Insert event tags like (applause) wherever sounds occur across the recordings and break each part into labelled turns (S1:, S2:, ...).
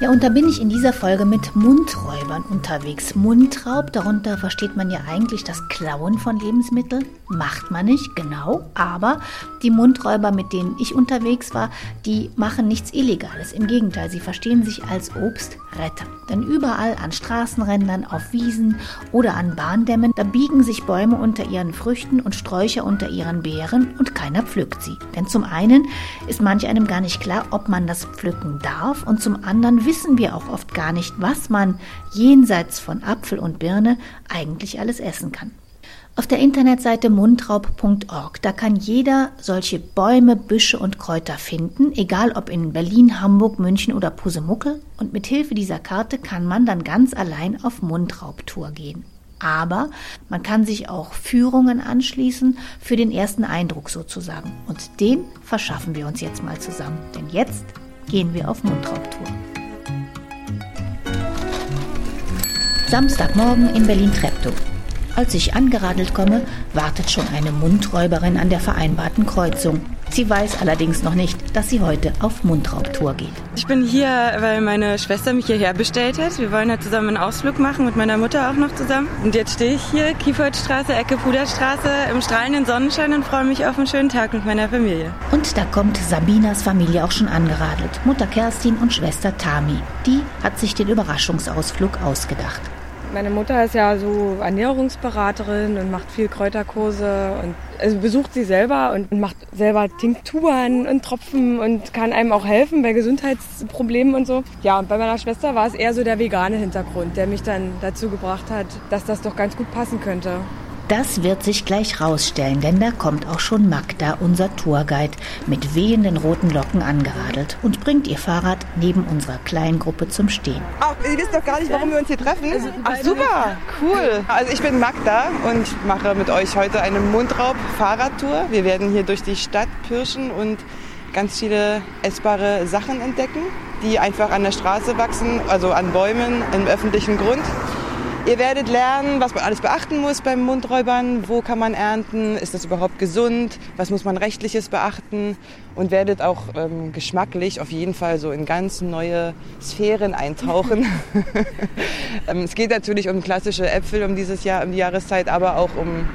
S1: Ja, und da bin ich in dieser Folge mit Mundräubern unterwegs. Mundraub, darunter versteht man ja eigentlich das Klauen von Lebensmitteln. Macht man nicht, genau. Aber die Mundräuber, mit denen ich unterwegs war, die machen nichts Illegales. Im Gegenteil, sie verstehen sich als Obstretter. Denn überall an Straßenrändern, auf Wiesen oder an Bahndämmen, da biegen sich Bäume unter ihren Früchten und Sträucher unter ihren Beeren und keiner pflückt sie. Denn zum einen ist manch einem gar nicht klar, ob man das pflücken darf und zum anderen wissen wir auch oft gar nicht, was man jenseits von Apfel und Birne eigentlich alles essen kann. Auf der Internetseite mundraub.org, da kann jeder solche Bäume, Büsche und Kräuter finden, egal ob in Berlin, Hamburg, München oder Pusemuckel. Und mit Hilfe dieser Karte kann man dann ganz allein auf Mundraubtour gehen. Aber man kann sich auch Führungen anschließen für den ersten Eindruck sozusagen. Und den verschaffen wir uns jetzt mal zusammen. Denn jetzt gehen wir auf Mundraubtour. Samstagmorgen in Berlin-Treptow. Als ich angeradelt komme, wartet schon eine Mundräuberin an der vereinbarten Kreuzung. Sie weiß allerdings noch nicht, dass sie heute auf Mundraubtour geht.
S2: Ich bin hier, weil meine Schwester mich hierher bestellt hat. Wir wollen halt zusammen einen Ausflug machen mit meiner Mutter auch noch zusammen. Und jetzt stehe ich hier, Kiefertstraße, Ecke Puderstraße, im strahlenden Sonnenschein und freue mich auf einen schönen Tag mit meiner Familie.
S1: Und da kommt Sabinas Familie auch schon angeradelt. Mutter Kerstin und Schwester Tami. Die hat sich den Überraschungsausflug ausgedacht.
S3: Meine Mutter ist ja so Ernährungsberaterin und macht viel Kräuterkurse und also besucht sie selber und macht selber Tinkturen und Tropfen und kann einem auch helfen bei Gesundheitsproblemen und so. Ja, und bei meiner Schwester war es eher so der vegane Hintergrund, der mich dann dazu gebracht hat, dass das doch ganz gut passen könnte.
S1: Das wird sich gleich rausstellen, denn da kommt auch schon Magda, unser Tourguide, mit wehenden roten Locken angeradelt und bringt ihr Fahrrad neben unserer kleinen Gruppe zum Stehen.
S4: Ach, ihr wisst doch gar nicht, warum wir uns hier treffen. Ach, super, cool. Also ich bin Magda und ich mache mit euch heute eine Mundraub-Fahrradtour. Wir werden hier durch die Stadt pirschen und ganz viele essbare Sachen entdecken, die einfach an der Straße wachsen, also an Bäumen im öffentlichen Grund. Ihr werdet lernen, was man alles beachten muss beim Mundräubern. Wo kann man ernten? Ist das überhaupt gesund? Was muss man rechtliches beachten? Und werdet auch ähm, geschmacklich auf jeden Fall so in ganz neue Sphären eintauchen. (laughs) ähm, es geht natürlich um klassische Äpfel um dieses Jahr, um die Jahreszeit, aber auch um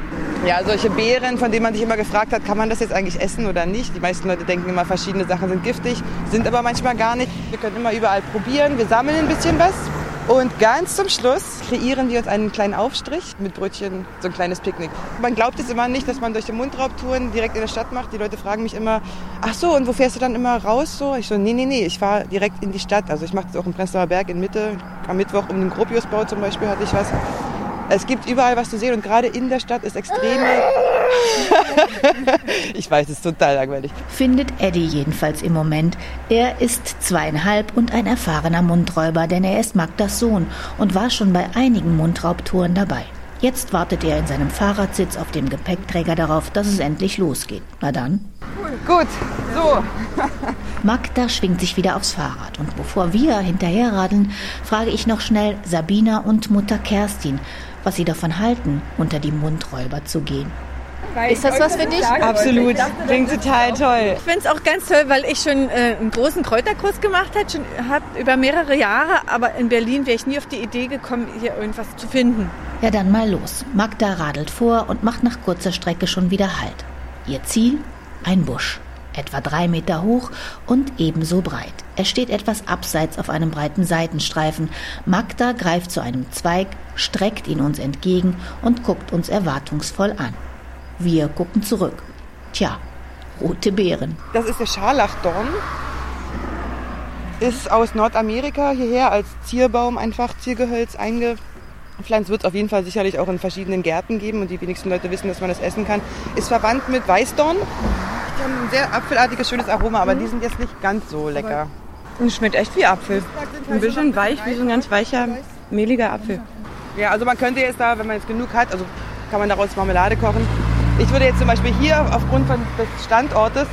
S4: ja, solche Beeren, von denen man sich immer gefragt hat, kann man das jetzt eigentlich essen oder nicht? Die meisten Leute denken immer, verschiedene Sachen sind giftig, sind aber manchmal gar nicht. Wir können immer überall probieren. Wir sammeln ein bisschen was. Und ganz zum Schluss kreieren wir uns einen kleinen Aufstrich mit Brötchen, so ein kleines Picknick. Man glaubt es immer nicht, dass man durch die Mundraubtouren direkt in der Stadt macht. Die Leute fragen mich immer, ach so, und wo fährst du dann immer raus? So, ich so, nee, nee, nee, ich fahre direkt in die Stadt. Also ich mache das auch im Prenzlauer Berg in Mitte. Am Mittwoch um den Gropiusbau zum Beispiel hatte ich was. Es gibt überall was zu sehen und gerade in der Stadt ist extreme. (laughs) ich weiß, es ist total langweilig.
S1: Findet Eddie jedenfalls im Moment. Er ist zweieinhalb und ein erfahrener Mundräuber, denn er ist Magdas Sohn und war schon bei einigen Mundraubtouren dabei. Jetzt wartet er in seinem Fahrradsitz auf dem Gepäckträger darauf, dass es endlich losgeht. Na dann.
S4: Gut, so. (laughs)
S1: Magda schwingt sich wieder aufs Fahrrad und bevor wir hinterherradeln, frage ich noch schnell Sabina und Mutter Kerstin, was sie davon halten, unter die Mundräuber zu gehen.
S5: Ist das was für dich?
S2: Absolut. Klingt total toll.
S5: Ich finde es auch ganz toll, weil ich schon äh, einen großen Kräuterkurs gemacht habe, über mehrere Jahre. Aber in Berlin wäre ich nie auf die Idee gekommen, hier irgendwas zu finden.
S1: Ja, dann mal los. Magda radelt vor und macht nach kurzer Strecke schon wieder Halt. Ihr Ziel? Ein Busch. Etwa drei Meter hoch und ebenso breit. Er steht etwas abseits auf einem breiten Seitenstreifen. Magda greift zu einem Zweig, streckt ihn uns entgegen und guckt uns erwartungsvoll an. Wir gucken zurück. Tja, rote Beeren.
S4: Das ist der Scharlachdorn. Ist aus Nordamerika hierher als Zierbaum einfach Ziergehölz eingepflanzt. Wird es auf jeden Fall sicherlich auch in verschiedenen Gärten geben und die wenigsten Leute wissen, dass man das essen kann. Ist verwandt mit Weißdorn. Die haben ein sehr apfelartiges, schönes Aroma, aber die sind jetzt nicht ganz so lecker.
S2: Und schmeckt echt wie Apfel. Ein bisschen weich, wie so ein ganz weicher, mehliger Apfel.
S4: Ja, also man könnte jetzt da, wenn man jetzt genug hat, also kann man daraus Marmelade kochen. Ich würde jetzt zum Beispiel hier aufgrund von des Standortes,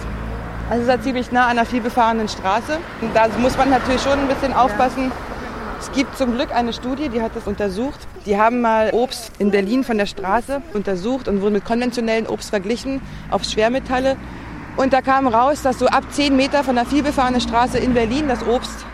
S4: also es ist ja ziemlich nah an einer vielbefahrenen Straße, und da muss man natürlich schon ein bisschen aufpassen. Es gibt zum Glück eine Studie, die hat das untersucht. Die haben mal Obst in Berlin von der Straße untersucht und wurden mit konventionellen Obst verglichen auf Schwermetalle. Und da kam raus, dass so ab 10 Meter von der vielbefahrenen Straße in Berlin das Obst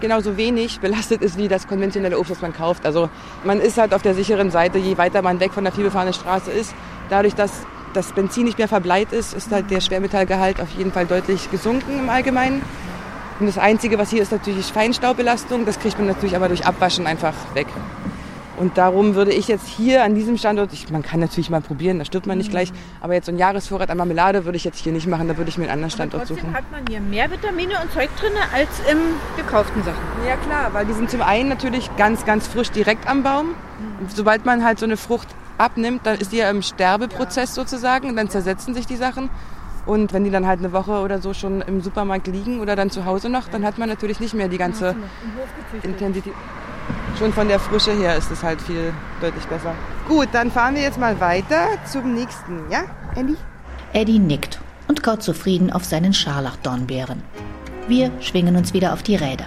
S4: genauso wenig belastet ist wie das konventionelle Obst, das man kauft. Also man ist halt auf der sicheren Seite, je weiter man weg von der vielbefahrenen Straße ist. Dadurch, dass das Benzin nicht mehr verbleit ist, ist halt der Schwermetallgehalt auf jeden Fall deutlich gesunken im Allgemeinen. Und das Einzige, was hier ist, natürlich Feinstaubbelastung. Das kriegt man natürlich aber durch Abwaschen einfach weg. Und darum würde ich jetzt hier an diesem Standort, ich, man kann natürlich mal probieren, da stirbt man nicht gleich, aber jetzt so ein Jahresvorrat an Marmelade würde ich jetzt hier nicht machen, da würde ich mir einen anderen Standort
S5: Trotzdem
S4: suchen.
S5: hat man hier mehr Vitamine und Zeug drin als im gekauften Sachen.
S4: Ja klar, weil die sind zum einen natürlich ganz, ganz frisch direkt am Baum. Und sobald man halt so eine Frucht abnimmt, dann ist die ja im Sterbeprozess sozusagen und dann zersetzen sich die Sachen. Und wenn die dann halt eine Woche oder so schon im Supermarkt liegen oder dann zu Hause noch, dann hat man natürlich nicht mehr die ganze Intensität. Schon von der Frische her ist es halt viel deutlich besser. Gut, dann fahren wir jetzt mal weiter zum nächsten, ja, Andy?
S1: Eddie nickt und kaut zufrieden auf seinen Scharlachdornbeeren. Wir schwingen uns wieder auf die Räder.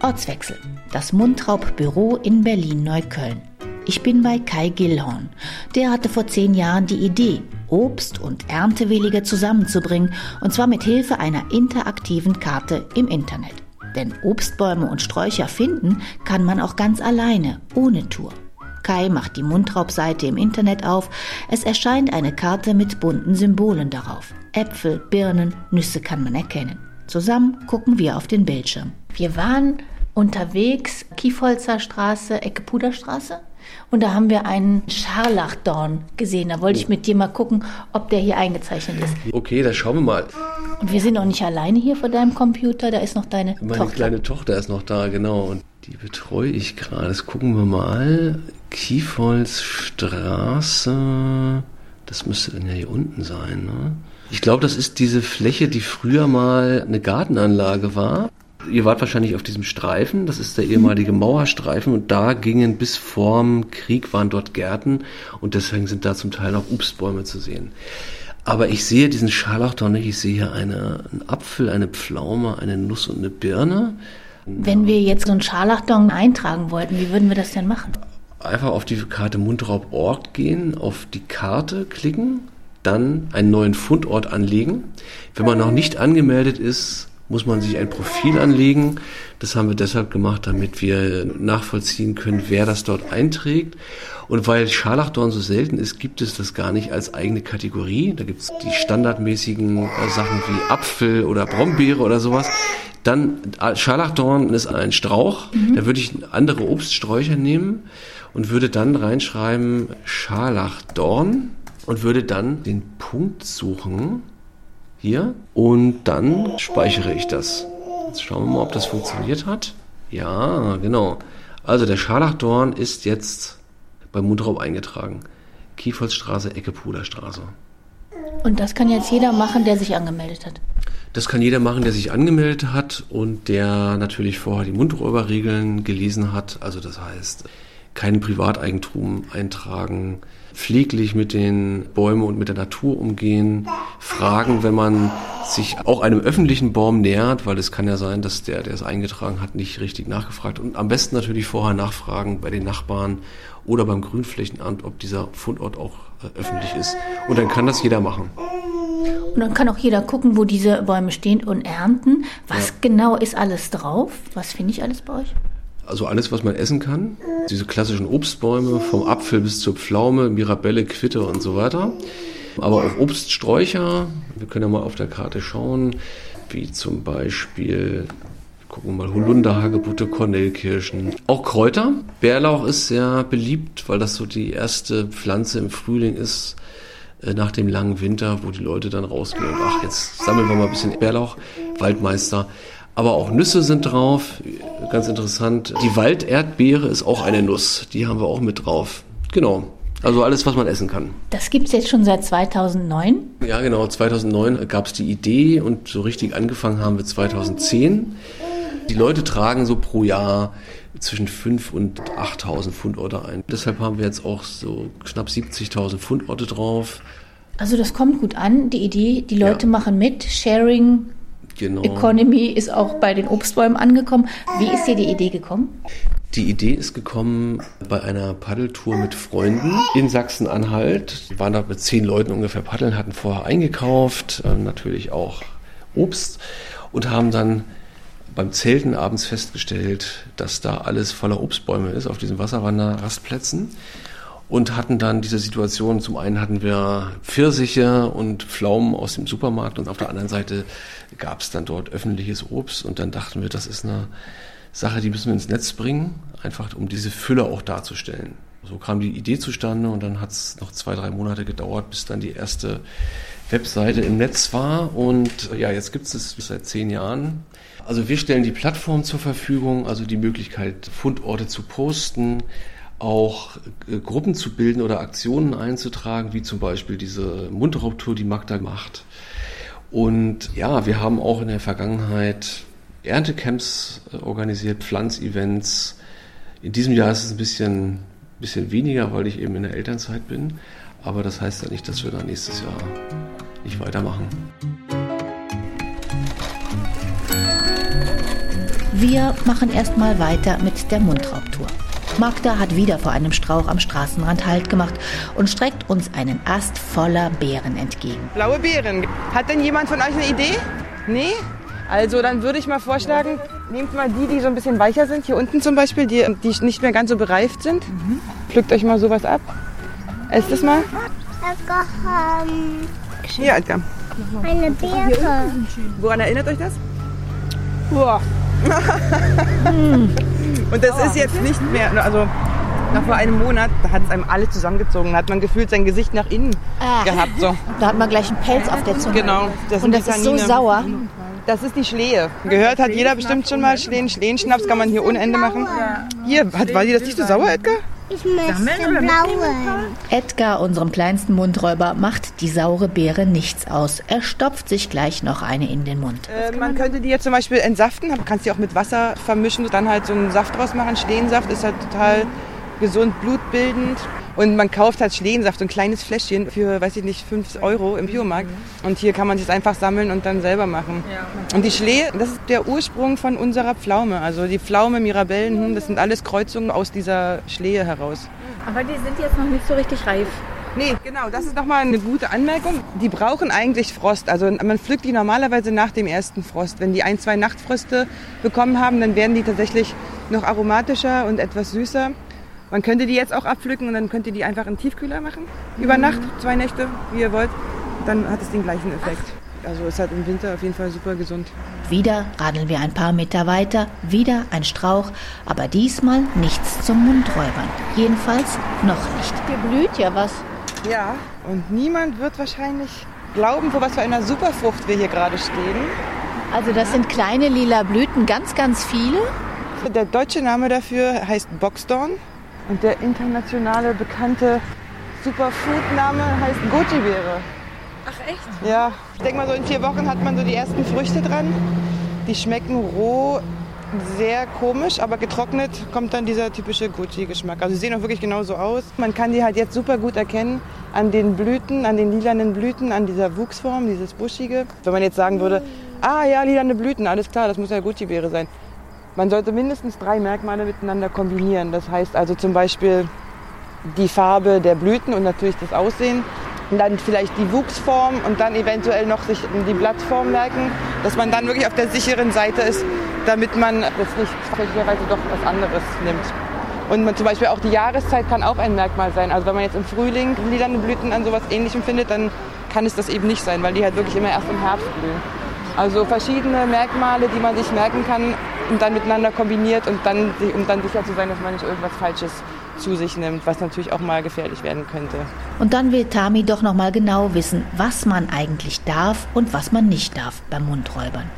S1: Ortswechsel. Das Mundraub-Büro in Berlin-Neukölln. Ich bin bei Kai Gillhorn. Der hatte vor zehn Jahren die Idee, Obst- und Erntewillige zusammenzubringen, und zwar mit Hilfe einer interaktiven Karte im Internet. Denn Obstbäume und Sträucher finden kann man auch ganz alleine, ohne Tour. Kai macht die Mundraubseite im Internet auf. Es erscheint eine Karte mit bunten Symbolen darauf. Äpfel, Birnen, Nüsse kann man erkennen. Zusammen gucken wir auf den Bildschirm. Wir waren unterwegs, Kiefholzer Straße, Ecke Puderstraße. Und da haben wir einen Scharlachdorn gesehen. Da wollte ich mit dir mal gucken, ob der hier eingezeichnet ist.
S6: Okay, dann schauen wir mal.
S1: Und wir sind auch nicht alleine hier vor deinem Computer. Da ist noch deine
S6: Meine
S1: Tochter.
S6: kleine Tochter ist noch da, genau. Und die betreue ich gerade. Das gucken wir mal. Kiefholzstraße. Das müsste dann ja hier unten sein, ne? Ich glaube, das ist diese Fläche, die früher mal eine Gartenanlage war. Ihr wart wahrscheinlich auf diesem Streifen, das ist der ehemalige Mauerstreifen und da gingen bis vorm Krieg waren dort Gärten und deswegen sind da zum Teil auch Obstbäume zu sehen. Aber ich sehe diesen Scharlachdorn nicht, ich sehe hier eine, einen Apfel, eine Pflaume, eine Nuss und eine Birne.
S1: Wenn wir jetzt so einen Scharlachdorn eintragen wollten, wie würden wir das denn machen?
S6: Einfach auf die Karte Mundraub.org gehen, auf die Karte klicken, dann einen neuen Fundort anlegen. Wenn man noch nicht angemeldet ist, muss man sich ein Profil anlegen. Das haben wir deshalb gemacht, damit wir nachvollziehen können, wer das dort einträgt. Und weil Scharlachdorn so selten ist, gibt es das gar nicht als eigene Kategorie. Da gibt es die standardmäßigen äh, Sachen wie Apfel oder Brombeere oder sowas. Dann äh, Scharlachdorn ist ein Strauch. Da würde ich andere Obststräucher nehmen und würde dann reinschreiben Scharlachdorn und würde dann den Punkt suchen hier und dann speichere ich das. Jetzt schauen wir mal, ob das funktioniert hat. Ja, genau. Also der Scharlachdorn ist jetzt bei Mundraub eingetragen. Kiefholzstraße, Ecke Puderstraße.
S1: Und das kann jetzt jeder machen, der sich angemeldet hat.
S6: Das kann jeder machen, der sich angemeldet hat und der natürlich vorher die Mundräuberregeln gelesen hat. Also das heißt, kein Privateigentum eintragen, pfleglich mit den Bäumen und mit der Natur umgehen, fragen, wenn man sich auch einem öffentlichen Baum nähert, weil es kann ja sein, dass der, der es eingetragen hat, nicht richtig nachgefragt und am besten natürlich vorher nachfragen bei den Nachbarn oder beim Grünflächenamt, ob dieser Fundort auch äh, öffentlich ist. Und dann kann das jeder machen.
S1: Und dann kann auch jeder gucken, wo diese Bäume stehen und ernten. Was genau ist alles drauf? Was finde ich alles bei euch?
S6: Also alles, was man essen kann. Diese klassischen Obstbäume, vom Apfel bis zur Pflaume, Mirabelle, Quitte und so weiter. Aber auch Obststräucher. Wir können ja mal auf der Karte schauen, wie zum Beispiel, gucken wir mal, Holunder, Hagebutte, Kornellkirschen. Auch Kräuter. Bärlauch ist sehr beliebt, weil das so die erste Pflanze im Frühling ist, äh, nach dem langen Winter, wo die Leute dann rausgehen ach, jetzt sammeln wir mal ein bisschen Bärlauch, Waldmeister. Aber auch Nüsse sind drauf, ganz interessant. Die Walderdbeere ist auch eine Nuss, die haben wir auch mit drauf. Genau, also alles, was man essen kann.
S1: Das gibt es jetzt schon seit 2009.
S6: Ja, genau, 2009 gab es die Idee und so richtig angefangen haben wir 2010. Die Leute tragen so pro Jahr zwischen 5 und 8.000 Fundorte ein. Deshalb haben wir jetzt auch so knapp 70.000 Fundorte drauf.
S1: Also das kommt gut an, die Idee. Die Leute
S6: Ja.
S1: machen mit. Sharing
S6: Genau.
S1: Economy ist auch bei den Obstbäumen angekommen. Wie ist dir die Idee gekommen?
S6: Die Idee ist gekommen bei einer Paddeltour mit Freunden in Sachsen-Anhalt. Wir waren da mit zehn Leuten ungefähr paddeln, hatten vorher eingekauft, äh, natürlich auch Obst und haben dann beim Zelten abends festgestellt, dass da alles voller Obstbäume ist auf diesen Wasserwanderrastplätzen und hatten dann diese Situation, zum einen hatten wir Pfirsiche und Pflaumen aus dem Supermarkt und auf der anderen Seite gab es dann dort öffentliches Obst und dann dachten wir, das ist eine Sache, die müssen wir ins Netz bringen, einfach um diese Fülle auch darzustellen. So kam die Idee zustande und dann hat es noch zwei, drei Monate gedauert, bis dann die erste Webseite im Netz war und ja, jetzt gibt es es seit zehn Jahren. Also wir stellen die Plattform zur Verfügung, also die Möglichkeit, Fundorte zu posten, auch äh, Gruppen zu bilden oder Aktionen einzutragen, wie zum Beispiel diese Mundraubtour, die Magda macht. Und ja, wir haben auch in der Vergangenheit Erntecamps äh, organisiert, Pflanzevents. In diesem Jahr ist es ein bisschen, bisschen weniger, weil ich eben in der Elternzeit bin. Aber das heißt ja nicht, dass wir dann nächstes Jahr nicht weitermachen.
S1: Wir machen erstmal weiter mit der Mundraubtour. Magda hat wieder vor einem Strauch am Straßenrand Halt gemacht und streckt uns einen Ast voller Beeren entgegen.
S4: Blaue Beeren. Hat denn jemand von euch eine Idee? Nee? Also dann würde ich mal vorschlagen, nehmt mal die, die so ein bisschen weicher sind, hier unten zum Beispiel, die, die nicht mehr ganz so bereift sind. Mhm. Pflückt euch mal sowas ab. Esst es mal. Hier, Edgar.
S7: eine Beere.
S4: Woran erinnert euch das? Boah. (laughs) Und das ist jetzt nicht mehr, also nach vor einem Monat, da hat es einem alle zusammengezogen. Da hat man gefühlt sein Gesicht nach innen
S1: Ah.
S4: gehabt. So.
S1: Da hat man gleich einen Pelz auf der Zunge.
S4: Genau. Das
S1: Und das ist so sauer.
S4: Das ist die Schlehe. Gehört hat jeder bestimmt schon mal Schlehen. Schlehenschnaps kann man hier ohne Ende machen. Hier, hat, war dir das nicht so sauer, Edgar?
S7: Ich möchte blaue.
S1: Edgar, unserem kleinsten Mundräuber, macht die saure Beere nichts aus. Er stopft sich gleich noch eine in den Mund.
S4: Äh, man könnte die jetzt zum Beispiel entsaften, man kann sie auch mit Wasser vermischen, dann halt so einen Saft draus machen. Schlehensaft ist halt total gesund, blutbildend. Und man kauft halt Schlehensaft, so ein kleines Fläschchen für, weiß ich nicht, 5 Euro im Biomarkt. Und hier kann man sich einfach sammeln und dann selber machen. Und die Schlehe, das ist der Ursprung von unserer Pflaume. Also die Pflaume, Mirabellen, das sind alles Kreuzungen aus dieser Schlehe heraus.
S5: Aber die sind jetzt noch nicht so richtig reif.
S4: Nee, genau, das ist nochmal eine gute Anmerkung. Die brauchen eigentlich Frost. Also man pflückt die normalerweise nach dem ersten Frost. Wenn die ein, zwei Nachtfröste bekommen haben, dann werden die tatsächlich noch aromatischer und etwas süßer. Man könnte die jetzt auch abpflücken und dann könnt ihr die einfach in den Tiefkühler machen. Über Nacht, zwei Nächte, wie ihr wollt. Dann hat es den gleichen Effekt. Also ist halt im Winter auf jeden Fall super gesund.
S1: Wieder radeln wir ein paar Meter weiter, wieder ein Strauch, aber diesmal nichts zum Mundräubern. Jedenfalls noch nicht. Hier blüht ja was.
S4: Ja, und niemand wird wahrscheinlich glauben, vor was für einer Superfrucht wir hier gerade stehen.
S1: Also das sind kleine lila Blüten, ganz, ganz viele.
S4: Der deutsche Name dafür heißt Boxdorn und der internationale bekannte Superfood-Name heißt Goji-Beere.
S5: Ach echt?
S4: Ja, ich denke mal so in vier Wochen hat man so die ersten Früchte dran. Die schmecken roh sehr komisch, aber getrocknet kommt dann dieser typische Goji-Geschmack. Also sie sehen auch wirklich genauso aus. Man kann die halt jetzt super gut erkennen an den Blüten, an den lilanen Blüten, an dieser Wuchsform, dieses Buschige. Wenn man jetzt sagen würde, ah ja, lilane Blüten, alles klar, das muss ja Goji-Beere sein. Man sollte mindestens drei Merkmale miteinander kombinieren. Das heißt also zum Beispiel die Farbe der Blüten und natürlich das Aussehen. Und dann vielleicht die Wuchsform und dann eventuell noch sich die Blattform merken, dass man dann wirklich auf der sicheren Seite ist, damit man jetzt nicht fälschlicherweise doch was anderes nimmt. Und man zum Beispiel auch die Jahreszeit kann auch ein Merkmal sein. Also wenn man jetzt im Frühling lilane Blüten an sowas ähnlichem findet, dann kann es das eben nicht sein, weil die halt wirklich immer erst im Herbst blühen. Also verschiedene Merkmale, die man sich merken kann und dann miteinander kombiniert und dann, um dann sicher zu sein, dass man nicht irgendwas Falsches zu sich nimmt, was natürlich auch mal gefährlich werden könnte.
S1: Und dann will Tami doch noch mal genau wissen, was man eigentlich darf und was man nicht darf beim Mundräubern.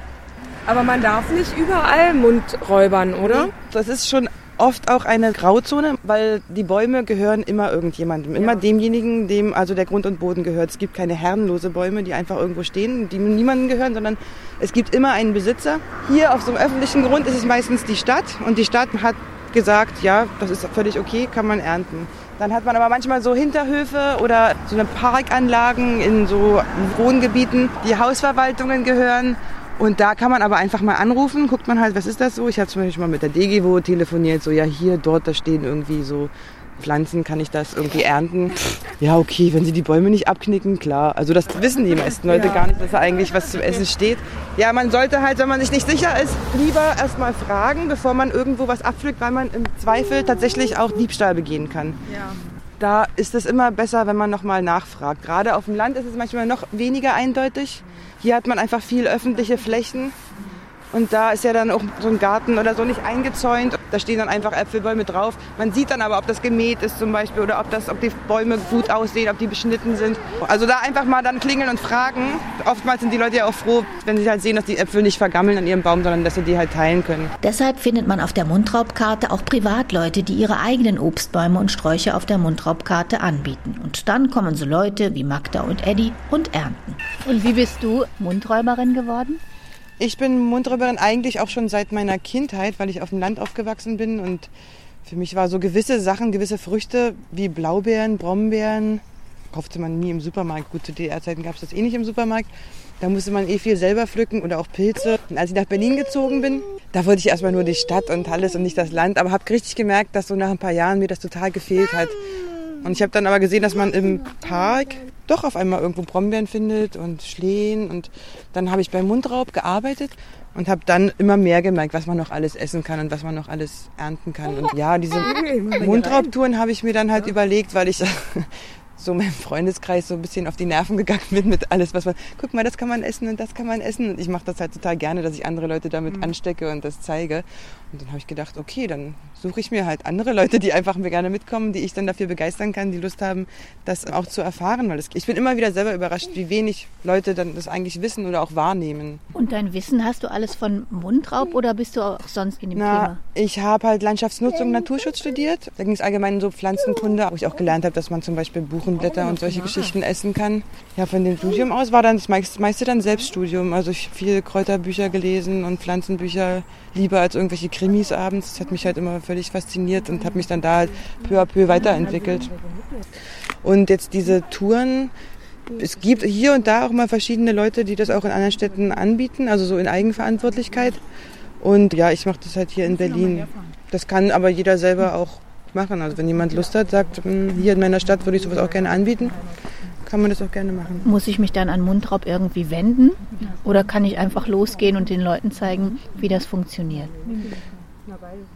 S3: Aber man darf nicht überall Mund räubern, oder?
S4: Das ist schon oft auch eine Grauzone, weil die Bäume gehören immer irgendjemandem, immer demjenigen, dem also der Grund und Boden gehört. Es gibt keine herrenlose Bäume, die einfach irgendwo stehen, die niemandem gehören, sondern es gibt immer einen Besitzer. Hier auf so einem öffentlichen Grund ist es meistens die Stadt und die Stadt hat gesagt, ja, das ist völlig okay, kann man ernten. Dann hat man aber manchmal so Hinterhöfe oder so eine Parkanlagen in so Wohngebieten, die Hausverwaltungen gehören Und da kann man aber einfach mal anrufen, guckt man halt, was ist das so? Ich habe zum Beispiel mal mit der DGWO telefoniert, so ja hier, dort, da stehen irgendwie so Pflanzen, kann ich das irgendwie ernten? Ja, okay, wenn sie die Bäume nicht abknicken, klar. Also das wissen die meisten Leute gar nicht, dass da eigentlich was zum Essen steht. Ja, man sollte halt, wenn man sich nicht sicher ist, lieber erstmal fragen, bevor man irgendwo was abpflückt, weil man im Zweifel tatsächlich auch Diebstahl begehen kann.
S5: Ja.
S4: Da ist es immer besser, wenn man nochmal nachfragt. Gerade auf dem Land ist es manchmal noch weniger eindeutig. Hier hat man einfach viel öffentliche Flächen. Und da ist ja dann auch so ein Garten oder so nicht eingezäunt. Da stehen dann einfach Äpfelbäume drauf. Man sieht dann aber, ob das gemäht ist zum Beispiel oder ob, das, ob die Bäume gut aussehen, ob die beschnitten sind. Also da einfach mal dann klingeln und fragen. Oftmals sind die Leute ja auch froh, wenn sie halt sehen, dass die Äpfel nicht vergammeln an ihrem Baum, sondern dass sie die halt teilen können.
S1: Deshalb findet man auf der Mundraubkarte auch Privatleute, die ihre eigenen Obstbäume und Sträucher auf der Mundraubkarte anbieten. Und dann kommen so Leute wie Magda und Eddie und ernten.
S8: Und wie bist du Mundräuberin geworden?
S4: Ich bin Mundräuberin eigentlich auch schon seit meiner Kindheit, weil ich auf dem Land aufgewachsen bin und für mich war so gewisse Sachen, gewisse Früchte wie Blaubeeren, Brombeeren, kaufte man nie im Supermarkt. Gut, zu DDR-Zeiten gab es das eh nicht im Supermarkt. Da musste man eh viel selber pflücken oder auch Pilze. Und als ich nach Berlin gezogen bin, da wollte ich erstmal nur die Stadt und alles und nicht das Land. Aber habe richtig gemerkt, dass so nach ein paar Jahren mir das total gefehlt hat. Und ich habe dann aber gesehen, dass man im Park doch auf einmal irgendwo Brombeeren findet und Schlehen. Und dann habe ich beim Mundraub gearbeitet und habe dann immer mehr gemerkt, was man noch alles essen kann und was man noch alles ernten kann. Und ja, diese (laughs) Mundraubtouren habe ich mir dann halt überlegt, weil ich (laughs) so meinem Freundeskreis so ein bisschen auf die Nerven gegangen bin mit alles, was man, guck mal, das kann man essen und das kann man essen. Und ich mache das halt total gerne, dass ich andere Leute damit anstecke und das zeige. Und dann habe ich gedacht, okay, dann suche ich mir halt andere Leute, die einfach mir gerne mitkommen, die ich dann dafür begeistern kann, die Lust haben, das auch zu erfahren. Weil es, ich bin immer wieder selber überrascht, wie wenig Leute dann das eigentlich wissen oder auch wahrnehmen.
S8: Und dein Wissen hast du alles von Mundraub oder bist du auch sonst in dem
S4: Na,
S8: Thema?
S4: ich habe halt Landschaftsnutzung Naturschutz studiert. Da ging es allgemein so Pflanzenkunde, wo ich auch gelernt habe, dass man zum Beispiel Buchenblätter und solche Geschichten essen kann. Ja, von dem Studium aus war dann das meiste, dann Selbststudium. Also ich habe viele Kräuterbücher gelesen und Pflanzenbücher lieber als irgendwelche Krimis abends. Das hat mich halt immer völlig fasziniert und habe mich dann da halt peu à peu weiterentwickelt. Und jetzt diese Touren, es gibt hier und da auch mal verschiedene Leute, die das auch in anderen Städten anbieten, also so in Eigenverantwortlichkeit. Und ja, ich mache das halt hier in Berlin. Das kann aber jeder selber auch machen. Also wenn jemand Lust hat, sagt, "Hm, hier in meiner Stadt würde ich sowas auch gerne anbieten, kann man das auch gerne machen.
S8: Muss ich mich dann an Mundraub irgendwie wenden? Oder kann ich einfach losgehen und den Leuten zeigen, wie das funktioniert?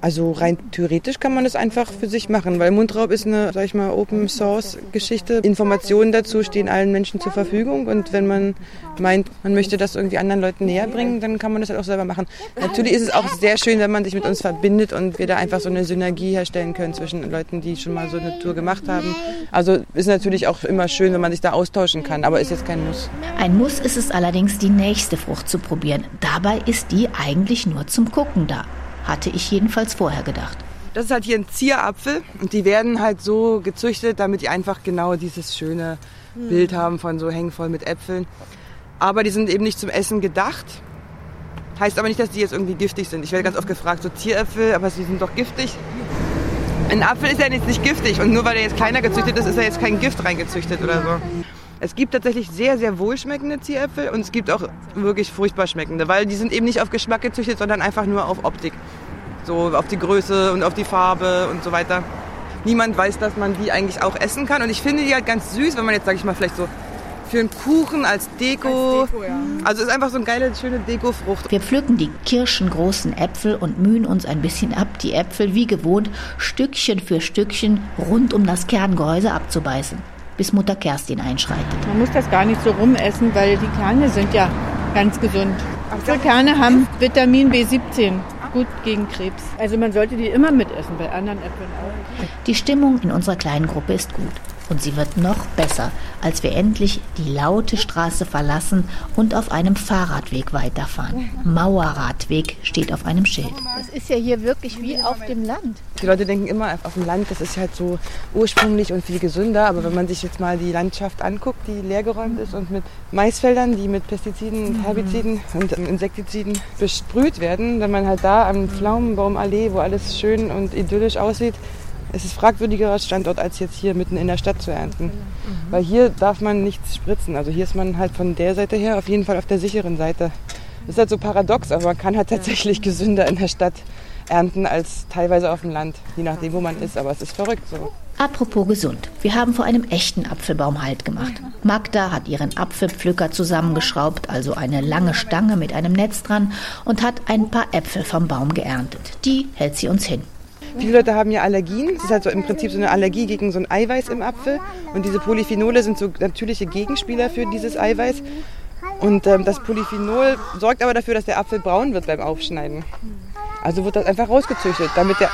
S4: Also rein theoretisch kann man das einfach für sich machen, weil Mundraub ist eine, sag ich mal, Open Source Geschichte. Informationen dazu stehen allen Menschen zur Verfügung und wenn man meint, man möchte das irgendwie anderen Leuten näher bringen, dann kann man das halt auch selber machen. Natürlich ist es auch sehr schön, wenn man sich mit uns verbindet und wir da einfach so eine Synergie herstellen können zwischen Leuten, die schon mal so eine Tour gemacht haben. Also ist natürlich auch immer schön, wenn man sich da austauschen kann, aber ist jetzt kein Muss.
S1: Ein Muss ist es allerdings, die nächste Frucht zu probieren. Dabei ist die eigentlich nur zum Gucken da. Hatte ich jedenfalls vorher gedacht.
S4: Das ist halt hier ein Zierapfel und die werden halt so gezüchtet, damit die einfach genau dieses schöne Bild haben von so hängen voll mit Äpfeln. Aber die sind eben nicht zum Essen gedacht. Heißt aber nicht, dass die jetzt irgendwie giftig sind. Ich werde ganz oft gefragt, so Zieräpfel, aber sie sind doch giftig. Ein Apfel ist ja jetzt nicht giftig und nur weil er jetzt kleiner gezüchtet ist, ist er jetzt kein Gift reingezüchtet oder so. Es gibt tatsächlich sehr, sehr wohlschmeckende Zieräpfel und es gibt auch wirklich furchtbar schmeckende, weil die sind eben nicht auf Geschmack gezüchtet, sondern einfach nur auf Optik. So auf die Größe und auf die Farbe und so weiter. Niemand weiß, dass man die eigentlich auch essen kann und ich finde die halt ganz süß, wenn man jetzt, sag ich mal, vielleicht so für einen Kuchen als Deko. Also ist einfach so eine geile, schöne Dekofrucht.
S1: Wir pflücken die kirschengroßen Äpfel und mühen uns ein bisschen ab, die Äpfel wie gewohnt Stückchen für Stückchen rund um das Kerngehäuse abzubeißen, bis Mutter Kerstin einschreitet.
S5: Man muss das gar nicht so rumessen, weil die Kerne sind ja ganz gesund. Apfelkerne haben Vitamin B17, gut gegen Krebs. Also man sollte die immer mitessen, bei anderen Äpfeln auch.
S1: Die Stimmung in unserer kleinen Gruppe ist gut. Und sie wird noch besser, als wir endlich die laute Straße verlassen und auf einem Fahrradweg weiterfahren. Mauerradweg steht auf einem Schild.
S8: Das ist ja hier wirklich wie auf dem Land.
S4: Die Leute denken immer, auf dem Land, das ist halt so ursprünglich und viel gesünder. Aber wenn man sich jetzt mal die Landschaft anguckt, die leergeräumt ist und mit Maisfeldern, die mit Pestiziden, und Herbiziden und Insektiziden besprüht werden, wenn man halt da am Pflaumenbaumallee, wo alles schön und idyllisch aussieht, es ist fragwürdigerer Standort, als jetzt hier mitten in der Stadt zu ernten. Weil hier darf man nichts spritzen. Also hier ist man halt von der Seite her auf jeden Fall auf der sicheren Seite. Das ist halt so paradox, aber man kann halt tatsächlich gesünder in der Stadt ernten als teilweise auf dem Land, je nachdem, wo man ist. Aber es ist verrückt so.
S1: Apropos gesund. Wir haben vor einem echten Apfelbaum Halt gemacht. Magda hat ihren Apfelpflücker zusammengeschraubt, also eine lange Stange mit einem Netz dran, und hat ein paar Äpfel vom Baum geerntet. Die hält sie uns hin.
S4: Viele Leute haben ja Allergien. Das ist halt so im Prinzip so eine Allergie gegen so ein Eiweiß im Apfel. Und diese Polyphenole sind so natürliche Gegenspieler für dieses Eiweiß. Und ähm, das Polyphenol sorgt aber dafür, dass der Apfel braun wird beim Aufschneiden. Also wird das einfach rausgezüchtet, damit der,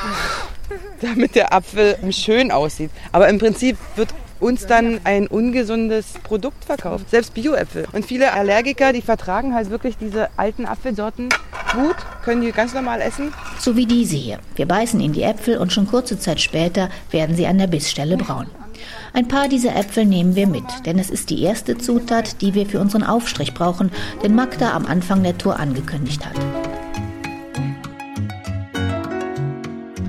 S4: (laughs) damit der Apfel schön aussieht. Aber im Prinzip wird uns dann ein ungesundes Produkt verkauft, selbst Bioäpfel. Und viele Allergiker, die vertragen halt wirklich diese alten Apfelsorten gut, können die ganz normal essen.
S1: So wie diese hier. Wir beißen in die Äpfel und schon kurze Zeit später werden sie an der Bissstelle braun. Ein paar dieser Äpfel nehmen wir mit, denn es ist die erste Zutat, die wir für unseren Aufstrich brauchen, den Magda am Anfang der Tour angekündigt hat.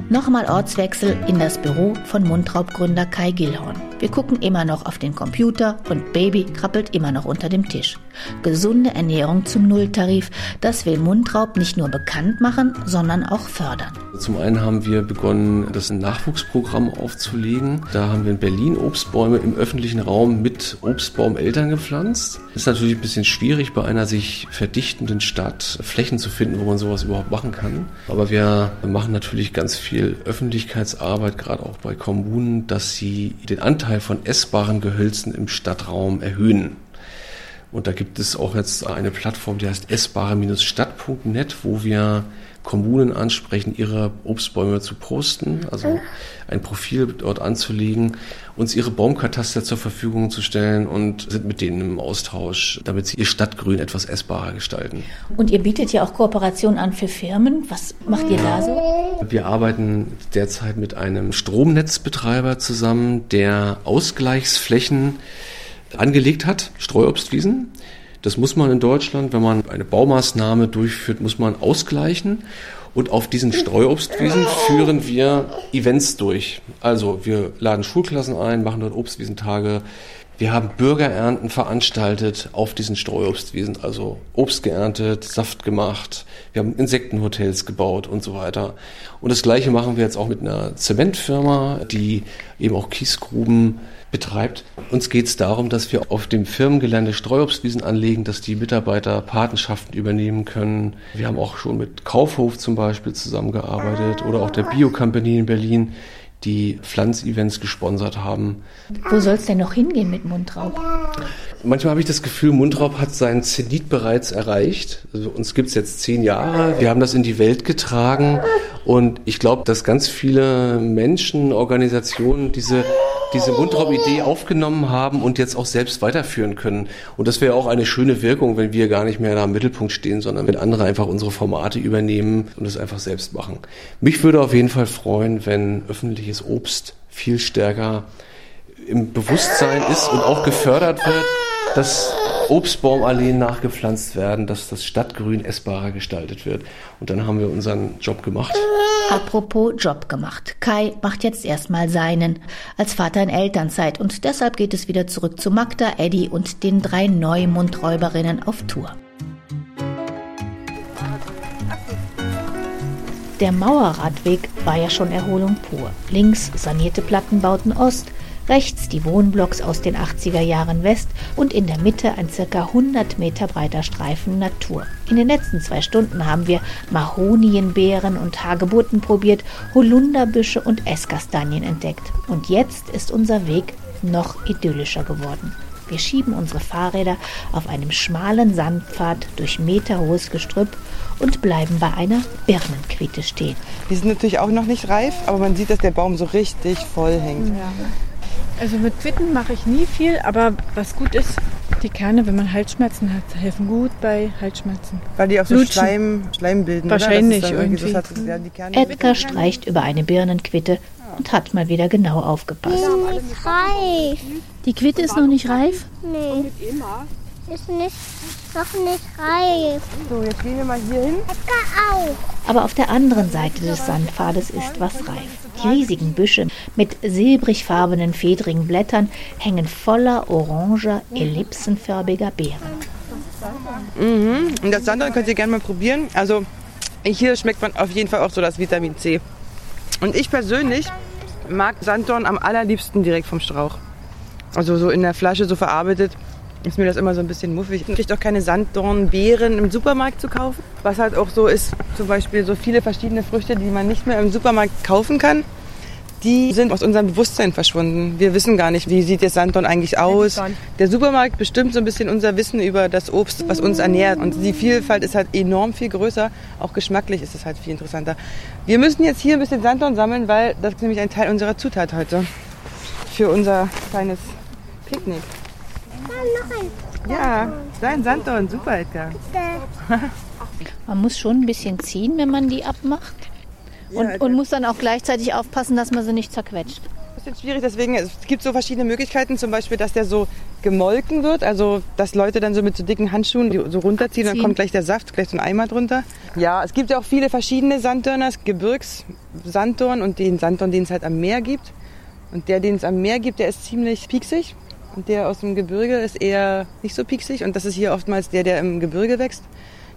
S1: Nochmal Ortswechsel in das Büro von Mundraubgründer Kai Gillhorn. Wir gucken immer noch auf den Computer und Baby krabbelt immer noch unter dem Tisch. Gesunde Ernährung zum Nulltarif, das will Mundraub nicht nur bekannt machen, sondern auch fördern.
S6: Zum einen haben wir begonnen, das Nachwuchsprogramm aufzulegen. Da haben wir in Berlin Obstbäume im öffentlichen Raum mit Obstbaumeltern gepflanzt. Ist natürlich ein bisschen schwierig, bei einer sich verdichtenden Stadt Flächen zu finden, wo man sowas überhaupt machen kann. Aber wir machen natürlich ganz viel Öffentlichkeitsarbeit, gerade auch bei Kommunen, dass sie den Anteil von essbaren Gehölzen im Stadtraum erhöhen. Und da gibt es auch jetzt eine Plattform, die heißt essbare-stadt.net, wo wir Kommunen ansprechen, ihre Obstbäume zu posten, also ein Profil dort anzulegen, uns ihre Baumkataster zur Verfügung zu stellen und sind mit denen im Austausch, damit sie ihr Stadtgrün etwas essbarer gestalten.
S1: Und ihr bietet ja auch Kooperationen an für Firmen. Was macht ihr da so?
S6: Wir arbeiten derzeit mit einem Stromnetzbetreiber zusammen, der Ausgleichsflächen angelegt hat, Streuobstwiesen. Das muss man in Deutschland, wenn man eine Baumaßnahme durchführt, muss man ausgleichen. Und auf diesen Streuobstwiesen führen wir Events durch. Also wir laden Schulklassen ein, machen dort Obstwiesentage. Wir haben Bürgerernten veranstaltet auf diesen Streuobstwiesen, also Obst geerntet, Saft gemacht. Wir haben Insektenhotels gebaut und so weiter. Und das Gleiche machen wir jetzt auch mit einer Zementfirma, die eben auch Kiesgruben betreibt. Uns geht es darum, dass wir auf dem Firmengelände Streuobstwiesen anlegen, dass die Mitarbeiter Patenschaften übernehmen können. Wir haben auch schon mit Kaufhof zum Beispiel zusammengearbeitet oder auch der Bio in Berlin, die Pflanzevents gesponsert haben.
S1: Wo soll es denn noch hingehen mit Mundraub?
S6: Manchmal habe ich das Gefühl, Mundraub hat seinen Zenit bereits erreicht. Also uns gibt es jetzt zehn Jahre. Wir haben das in die Welt getragen. Und ich glaube, dass ganz viele Menschen, Organisationen diese, diese Mundraub-Idee aufgenommen haben und jetzt auch selbst weiterführen können. Und das wäre auch eine schöne Wirkung, wenn wir gar nicht mehr da im Mittelpunkt stehen, sondern wenn andere einfach unsere Formate übernehmen und es einfach selbst machen. Mich würde auf jeden Fall freuen, wenn öffentliches Obst viel stärker im Bewusstsein ist und auch gefördert wird, dass Obstbaumalleen nachgepflanzt werden, dass das Stadtgrün essbarer gestaltet wird. Und dann haben wir unseren Job gemacht.
S1: Apropos Job gemacht. Kai macht jetzt erstmal seinen als Vater in Elternzeit und deshalb geht es wieder zurück zu Magda, Eddie und den drei Neumundräuberinnen auf Tour. Der Mauerradweg war ja schon Erholung pur. Links sanierte Plattenbauten Ost, rechts die Wohnblocks aus den 80er Jahren West und in der Mitte ein circa 100 Meter breiter Streifen Natur. In den letzten zwei Stunden haben wir Mahonienbeeren und Hagebutten probiert, Holunderbüsche und Esskastanien entdeckt. Und jetzt ist unser Weg noch idyllischer geworden. Wir schieben unsere Fahrräder auf einem schmalen Sandpfad durch meterhohes Gestrüpp und bleiben bei einer Birnenquiete stehen.
S4: Die sind natürlich auch noch nicht reif, aber man sieht, dass der Baum so richtig voll hängt.
S5: Ja. Also mit Quitten mache ich nie viel, aber was gut ist, die Kerne, wenn man Halsschmerzen hat, helfen gut bei Halsschmerzen.
S4: Weil die auch so
S5: Lutschen.
S4: Schleim, Schleim bilden.
S5: Wahrscheinlich
S4: oder? Ist
S5: irgendwie.
S4: Die Kerne
S1: Edgar streicht über eine Birnenquitte und hat mal wieder genau aufgepasst.
S7: Nicht reif.
S8: Die Quitte ist noch nicht reif.
S7: Nee. Ist nicht, noch nicht reif.
S4: So, jetzt gehen wir mal hier hin.
S1: Aber auf der anderen Seite des Sandpfades ist was reif. Die riesigen Büsche mit silbrigfarbenen, fedrigen Blättern hängen voller oranger, ellipsenförmiger Beeren.
S4: Mhm. Und das Sanddorn könnt ihr gerne mal probieren. Also hier schmeckt man auf jeden Fall auch so das Vitamin C. Und ich persönlich mag Sanddorn am allerliebsten direkt vom Strauch. Also so in der Flasche so verarbeitet ist mir das immer so ein bisschen muffig. Man kriegt auch keine Sanddornbeeren im Supermarkt zu kaufen. Was halt auch so ist, zum Beispiel so viele verschiedene Früchte, die man nicht mehr im Supermarkt kaufen kann, die sind aus unserem Bewusstsein verschwunden. Wir wissen gar nicht, wie sieht der Sanddorn eigentlich aus. Der Supermarkt bestimmt so ein bisschen unser Wissen über das Obst, was uns ernährt. Und die Vielfalt ist halt enorm viel größer. Auch geschmacklich ist es halt viel interessanter. Wir müssen jetzt hier ein bisschen Sanddorn sammeln, weil das ist nämlich ein Teil unserer Zutat heute. Für unser kleines Picknick. Ja, dein Sanddorn, super Edgar.
S1: Man muss schon ein bisschen ziehen, wenn man die abmacht. Und, und muss dann auch gleichzeitig aufpassen, dass man sie nicht zerquetscht.
S4: Das ist jetzt schwierig, deswegen es gibt so verschiedene Möglichkeiten, zum Beispiel, dass der so gemolken wird, also dass Leute dann so mit so dicken Handschuhen die so runterziehen, dann kommt gleich der Saft, gleich so ein Eimer drunter. Ja, es gibt ja auch viele verschiedene Sanddörner, Gebirgssanddorn und den Sanddorn, den es halt am Meer gibt. Und der, den es am Meer gibt, der ist ziemlich pieksig. Der aus dem Gebirge ist eher nicht so pieksig. Und das ist hier oftmals der, der im Gebirge wächst.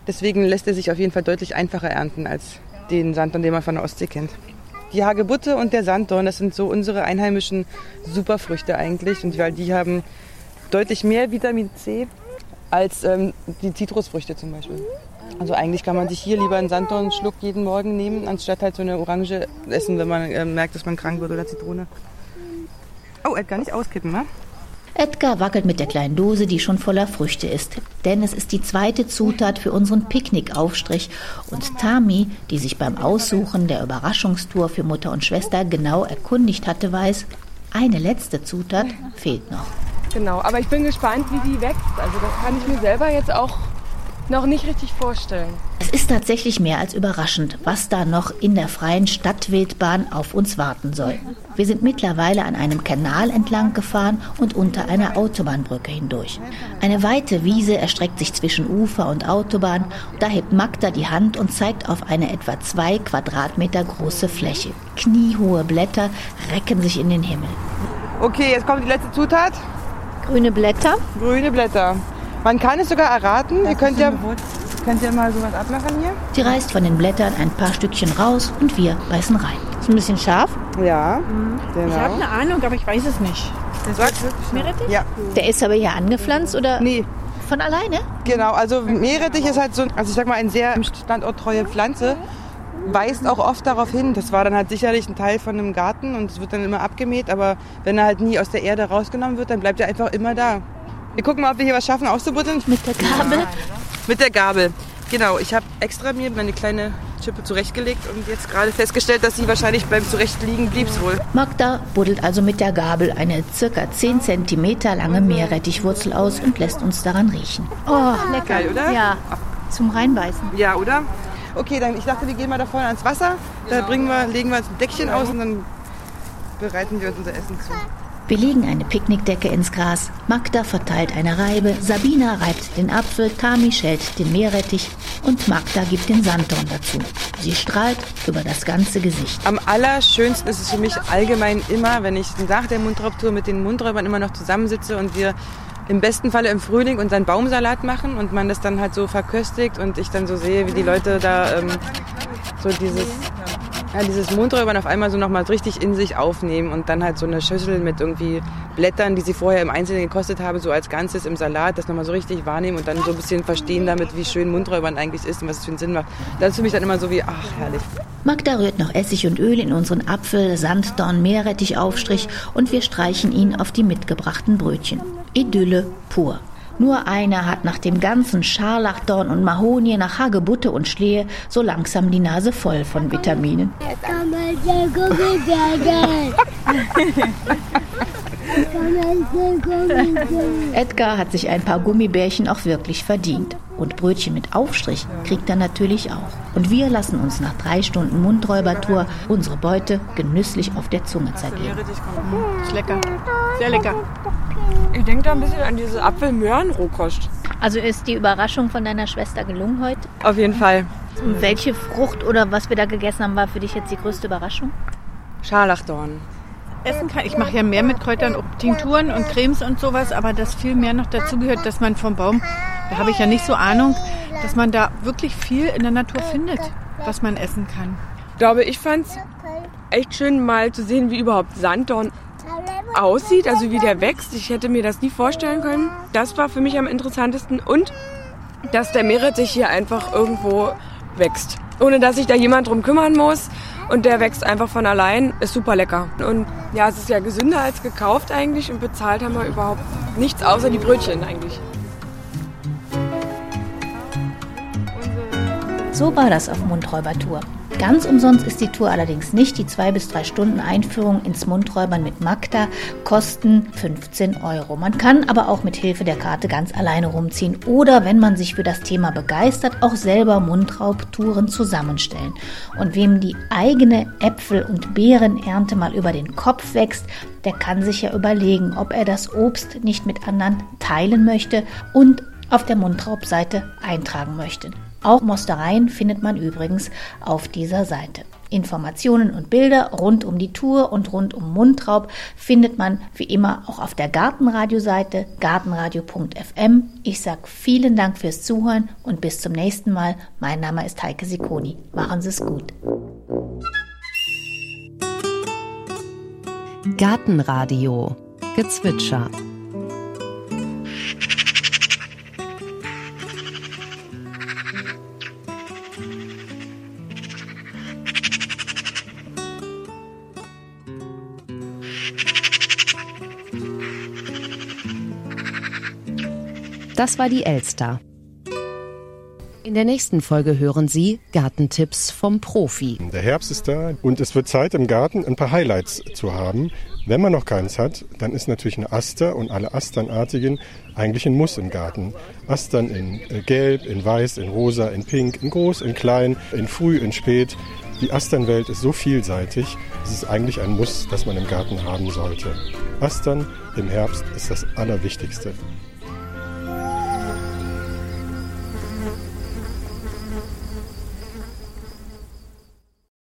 S4: Deswegen lässt er sich auf jeden Fall deutlich einfacher ernten als den Sanddorn, den man von der Ostsee kennt. Die Hagebutte und der Sanddorn, das sind so unsere einheimischen Superfrüchte eigentlich. Und weil die haben deutlich mehr Vitamin C als ähm, die Zitrusfrüchte zum Beispiel. Also eigentlich kann man sich hier lieber einen Sanddornschluck jeden Morgen nehmen, anstatt halt so eine Orange essen, wenn man äh, merkt, dass man krank wird oder Zitrone. Oh, Edgar, nicht auskippen, ne?
S1: Edgar wackelt mit der kleinen Dose, die schon voller Früchte ist. Denn es ist die zweite Zutat für unseren Picknickaufstrich. Und Tami, die sich beim Aussuchen der Überraschungstour für Mutter und Schwester genau erkundigt hatte, weiß, eine letzte Zutat fehlt noch.
S3: Genau, aber ich bin gespannt, wie die wächst. Also das kann ich mir selber jetzt auch noch nicht richtig vorstellen.
S1: Es ist tatsächlich mehr als überraschend, was da noch in der freien Stadtwildbahn auf uns warten soll. Wir sind mittlerweile an einem Kanal entlang gefahren und unter einer Autobahnbrücke hindurch. Eine weite Wiese erstreckt sich zwischen Ufer und Autobahn. Da hebt Magda die Hand und zeigt auf eine etwa zwei Quadratmeter große Fläche. Kniehohe Blätter recken sich in den Himmel.
S4: Okay, jetzt kommt die letzte Zutat.
S1: Grüne Blätter.
S4: Grüne Blätter. Man kann es sogar erraten. Ihr könnt ja, könnt ja mal sowas abmachen hier.
S1: Sie reißt von den Blättern ein paar Stückchen raus und wir beißen rein. Ist ein bisschen scharf.
S4: Ja, genau.
S5: Ich habe eine Ahnung, aber ich weiß es nicht.
S4: Sag, ja,
S1: Der ist aber hier angepflanzt oder
S4: nee,
S1: von alleine?
S4: genau. Also Meerrettich ist halt so, also ich sag mal, eine sehr standorttreue Pflanze. Weist auch oft darauf hin. Das war dann halt sicherlich ein Teil von einem Garten und es wird dann immer abgemäht. Aber wenn er halt nie aus der Erde rausgenommen wird, dann bleibt er einfach immer da. Wir gucken mal, ob wir hier was schaffen auszubuddeln.
S1: Mit der Gabel?
S4: Mit der Gabel. Genau, ich habe extra mir meine kleine Chippe zurechtgelegt und jetzt gerade festgestellt, dass sie wahrscheinlich beim Zurechtlegen blieb's wohl.
S1: Magda buddelt also mit der Gabel eine circa 10 cm lange Meerrettichwurzel aus und lässt uns daran riechen. Oh, lecker.
S4: Geil, oder?
S1: Ja, zum Reinbeißen.
S4: Ja, oder? Okay, dann ich dachte, wir gehen mal da vorne ans Wasser. Da bringen wir, legen wir uns ein Deckchen aus und dann bereiten wir uns unser Essen zu.
S1: Wir legen eine Picknickdecke ins Gras. Magda verteilt eine Reibe, Sabina reibt den Apfel, Tami schält den Meerrettich und Magda gibt den Sanddorn dazu. Sie strahlt über das ganze Gesicht.
S4: Am allerschönsten ist es für mich allgemein immer, wenn ich nach der Mundraubtour mit den Mundräubern immer noch zusammensitze und wir im besten Falle im Frühling unseren Baumsalat machen und man das dann halt so verköstigt und ich dann so sehe, wie die Leute da ähm, so dieses, ja, dieses Mundräubern auf einmal so nochmal richtig in sich aufnehmen und dann halt so eine Schüssel mit irgendwie Blättern, die sie vorher im Einzelnen gekostet haben, so als Ganzes im Salat, das nochmal so richtig wahrnehmen und dann so ein bisschen verstehen damit, wie schön Mundräubern eigentlich ist und was es für einen Sinn macht. Das ist für mich dann immer so wie, ach, herrlich.
S1: Magda rührt noch Essig und Öl in unseren Apfel, Sanddorn, Meerrettichaufstrich und wir streichen ihn auf die mitgebrachten Brötchen. Idylle pur. Nur einer hat nach dem ganzen Scharlachdorn und Mahonie nach Hagebutte und Schlehe so langsam die Nase voll von Vitaminen. (laughs) Edgar hat sich ein paar Gummibärchen auch wirklich verdient. Und Brötchen mit Aufstrich kriegt er natürlich auch. Und wir lassen uns nach drei Stunden Mundräubertour unsere Beute genüsslich auf der Zunge zergehen.
S5: Ist lecker. Sehr lecker.
S3: Ich denke da ein bisschen an diese Apfel-Möhren-Rohkost.
S1: Also ist die Überraschung von deiner Schwester gelungen heute?
S4: Auf jeden Fall.
S1: Und welche Frucht oder was wir da gegessen haben, war für dich jetzt die größte Überraschung?
S4: Scharlachdorn.
S5: Essen kann. Ich mache ja mehr mit Kräutern, Tinkturen und Cremes und sowas, aber das viel mehr noch dazu gehört, dass man vom Baum Da habe ich ja nicht so Ahnung, dass man da wirklich viel in der Natur findet, was man essen kann.
S3: Ich glaube, ich fand es echt schön, mal zu sehen, wie überhaupt Sanddorn aussieht, also wie der wächst. Ich hätte mir das nie vorstellen können. Das war für mich am interessantesten. Und dass der Meeret sich hier einfach irgendwo wächst. Ohne dass sich da jemand drum kümmern muss. Und der wächst einfach von allein. Ist super lecker. Und ja, es ist ja gesünder als gekauft eigentlich. Und bezahlt haben wir überhaupt nichts außer die Brötchen eigentlich.
S1: So war das auf Mundräubertour. Ganz umsonst ist die Tour allerdings nicht. Die zwei bis drei Stunden Einführung ins Mundräubern mit Magda kosten 15 Euro. Man kann aber auch mit Hilfe der Karte ganz alleine rumziehen oder, wenn man sich für das Thema begeistert, auch selber Mundraubtouren zusammenstellen. Und wem die eigene Äpfel- und Beerenernte mal über den Kopf wächst, der kann sich ja überlegen, ob er das Obst nicht mit anderen teilen möchte und auf der Mundraubseite eintragen möchte. Auch Mostereien findet man übrigens auf dieser Seite. Informationen und Bilder rund um die Tour und rund um Mundraub findet man wie immer auch auf der Gartenradio-Seite gartenradio.fm. Ich sage vielen Dank fürs Zuhören und bis zum nächsten Mal. Mein Name ist Heike Sikoni. Machen Sie es gut.
S9: Gartenradio Gezwitscher Das war die Elster. In der nächsten Folge hören Sie Gartentipps vom Profi.
S10: Der Herbst ist da und es wird Zeit im Garten ein paar Highlights zu haben. Wenn man noch keins hat, dann ist natürlich ein Aster und alle Asternartigen eigentlich ein Muss im Garten. Astern in äh, Gelb, in Weiß, in Rosa, in Pink, in Groß, in Klein, in Früh, in Spät. Die Asternwelt ist so vielseitig, es ist eigentlich ein Muss, das man im Garten haben sollte. Astern im Herbst ist das Allerwichtigste.